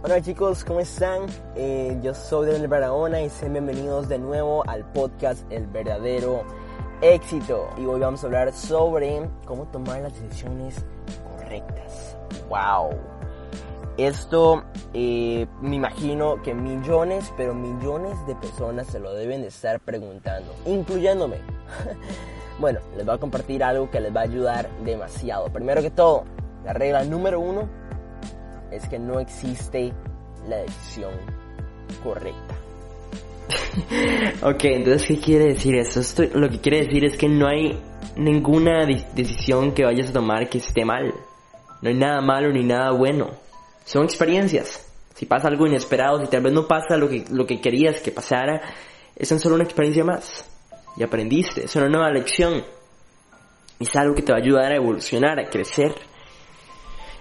Hola chicos, ¿cómo están? Eh, yo soy Daniel Barahona y sean bienvenidos de nuevo al podcast El verdadero éxito. Y hoy vamos a hablar sobre cómo tomar las decisiones correctas. ¡Wow! Esto eh, me imagino que millones, pero millones de personas se lo deben de estar preguntando, incluyéndome. bueno, les voy a compartir algo que les va a ayudar demasiado. Primero que todo, la regla número uno es que no existe la decisión correcta. ok, entonces, ¿qué quiere decir eso? Esto, lo que quiere decir es que no hay ninguna decisión que vayas a tomar que esté mal. No hay nada malo ni nada bueno. Son experiencias. Si pasa algo inesperado, si tal vez no pasa lo que, lo que querías que pasara, es solo una experiencia más. Y aprendiste, es una nueva lección. Es algo que te va a ayudar a evolucionar, a crecer.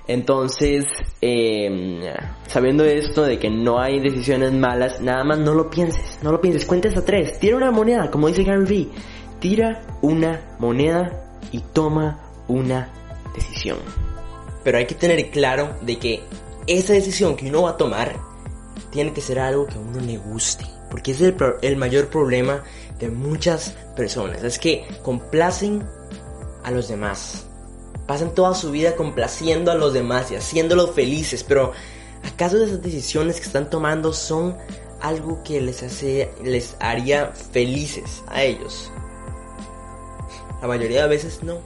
Entonces, em, sabiendo esto de que no hay decisiones malas, nada más no lo pienses, no lo pienses, cuentes a tres, tira una moneda, como dice Gary Vee, tira una moneda y toma una decisión. Pero hay que tener claro de que esa decisión que uno va a tomar tiene que ser algo que a uno le guste, porque es el, el mayor problema de muchas personas, es que complacen a los demás Pasan toda su vida complaciendo a los demás y haciéndolos felices, pero ¿acaso esas decisiones que están tomando son algo que les hace les haría felices a ellos? La mayoría de veces no.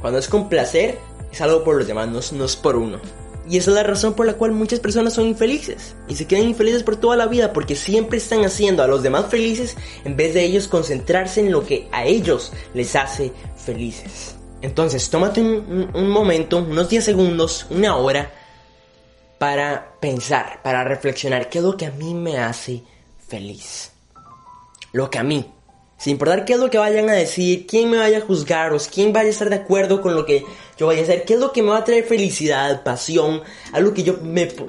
Cuando es complacer, es algo por los demás, no, no es por uno. Y esa es la razón por la cual muchas personas son infelices. Y se quedan infelices por toda la vida porque siempre están haciendo a los demás felices en vez de ellos concentrarse en lo que a ellos les hace felices. Entonces, tómate un, momento, unos 10 segundos, una hora, para pensar, para reflexionar qué es lo que a mí me hace feliz. Lo que a mí. Sin importar qué es lo que vayan a decir, quién me vaya a juzgar o quién vaya a estar de acuerdo con lo que yo vaya a hacer, qué es lo que me va a traer felicidad, pasión, algo que yo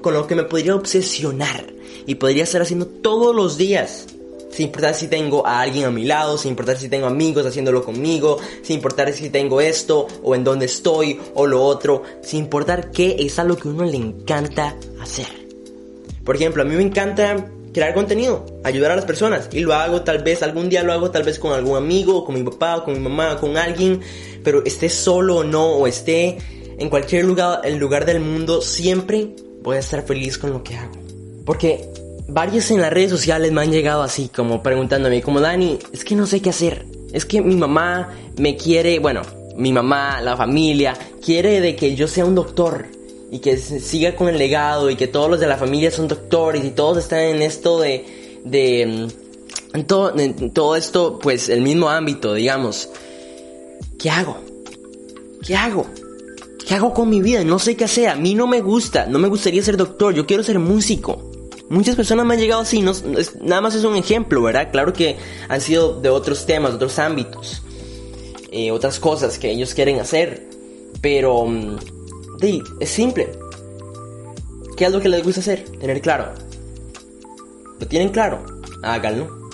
con lo que me podría obsesionar y podría estar haciendo todos los días sin importar si tengo a alguien a mi lado, sin importar si tengo amigos haciéndolo conmigo, sin importar si tengo esto o en dónde estoy o lo otro, sin importar qué es algo que a uno le encanta hacer. Por ejemplo, a mí me encanta crear contenido, ayudar a las personas y lo hago tal vez, algún día lo hago tal vez con algún amigo, con mi papá, con mi mamá, con alguien, pero esté solo o no, o esté en cualquier lugar, el lugar del mundo, siempre voy a estar feliz con lo que hago. Porque varios en las redes sociales me han llegado así, como preguntándome, como Dani, es que no sé qué hacer. Es que mi mamá me quiere, bueno, mi mamá, la familia, quiere de que yo sea un doctor y que siga con el legado y que todos los de la familia son doctores y todos están en esto de, de, mm, en todo, en todo esto, pues el mismo ámbito, digamos. ¿Qué hago? ¿Qué hago? ¿Qué hago con mi vida? No sé qué hacer. A mí no me gusta. No me gustaría ser doctor. Yo quiero ser músico. Muchas personas me han llegado así, no, nada más es un ejemplo, ¿verdad? Claro que han sido de otros temas, de otros ámbitos, eh, otras cosas que ellos quieren hacer, pero mm, es simple. ¿Qué es lo que les gusta hacer? Tener claro. ¿Lo tienen claro? Háganlo.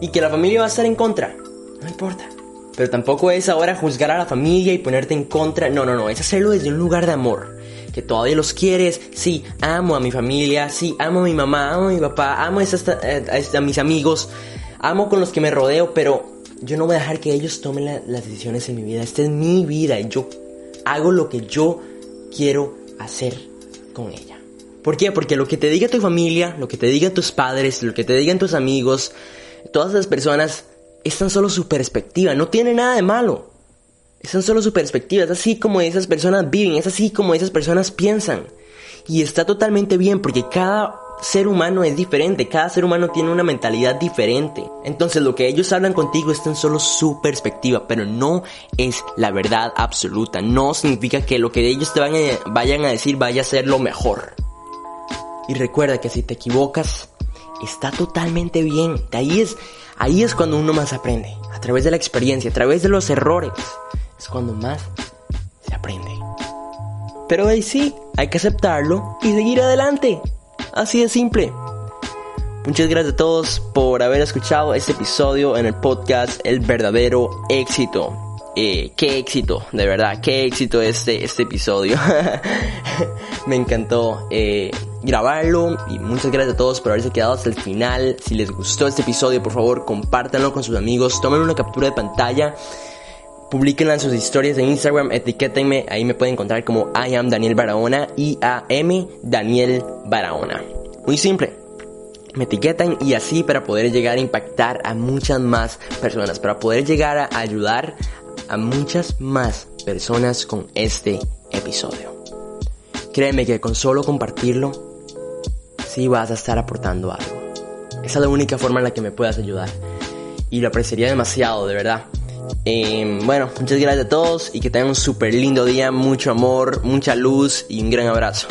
Y que la familia va a estar en contra, no importa. Pero tampoco es ahora juzgar a la familia y ponerte en contra. No, no, no. Es hacerlo desde un lugar de amor que todavía los quieres. Sí, amo a mi familia, sí, amo a mi mamá, amo a mi papá, amo a, a, mis amigos, amo con los que me rodeo, pero yo no voy a dejar que ellos tomen las decisiones en mi vida. Esta es mi vida y yo hago lo que yo quiero hacer con ella. ¿Por qué? Porque lo que te diga tu familia, lo que te digan tus padres, lo que te digan tus amigos, todas esas personas, es tan solo su perspectiva, no tiene nada de malo. Es solo su perspectiva, es así como esas personas viven, es así como esas personas piensan. Y está totalmente bien porque cada ser humano es diferente, cada ser humano tiene una mentalidad diferente. Entonces lo que ellos hablan contigo es tan solo su perspectiva, pero no es la verdad absoluta. No significa que lo que ellos te vayan a decir vaya a ser lo mejor. Y recuerda que si te equivocas, está totalmente bien. Ahí es, ahí es cuando uno más aprende. A través de la experiencia, a través de los errores es cuando más se aprende. Pero ahí sí, hay que aceptarlo y seguir adelante. Así de simple. Muchas gracias a todos por haber escuchado este episodio en el podcast El verdadero éxito. Eh, qué éxito, de verdad, qué éxito este, este episodio. Me encantó. Eh, grabarlo y muchas gracias a todos por haberse quedado hasta el final. Si les gustó este episodio, por favor, compártanlo con sus amigos, tomen una captura de pantalla, publiquenla en sus historias en Instagram, etiquétenme, ahí me pueden encontrar como I am Daniel Barahona, I A M Daniel Barahona. Muy simple. Me etiquetan y así para poder llegar a impactar a muchas más personas, para poder llegar a ayudar a muchas más personas con este episodio. Créeme que con solo compartirlo, sí vas a estar aportando algo. Esa es la única forma en la que me puedas ayudar. Y lo apreciaría demasiado, de verdad. Bueno, muchas gracias a todos y que tengan un súper lindo día, mucho amor, mucha luz y un gran abrazo.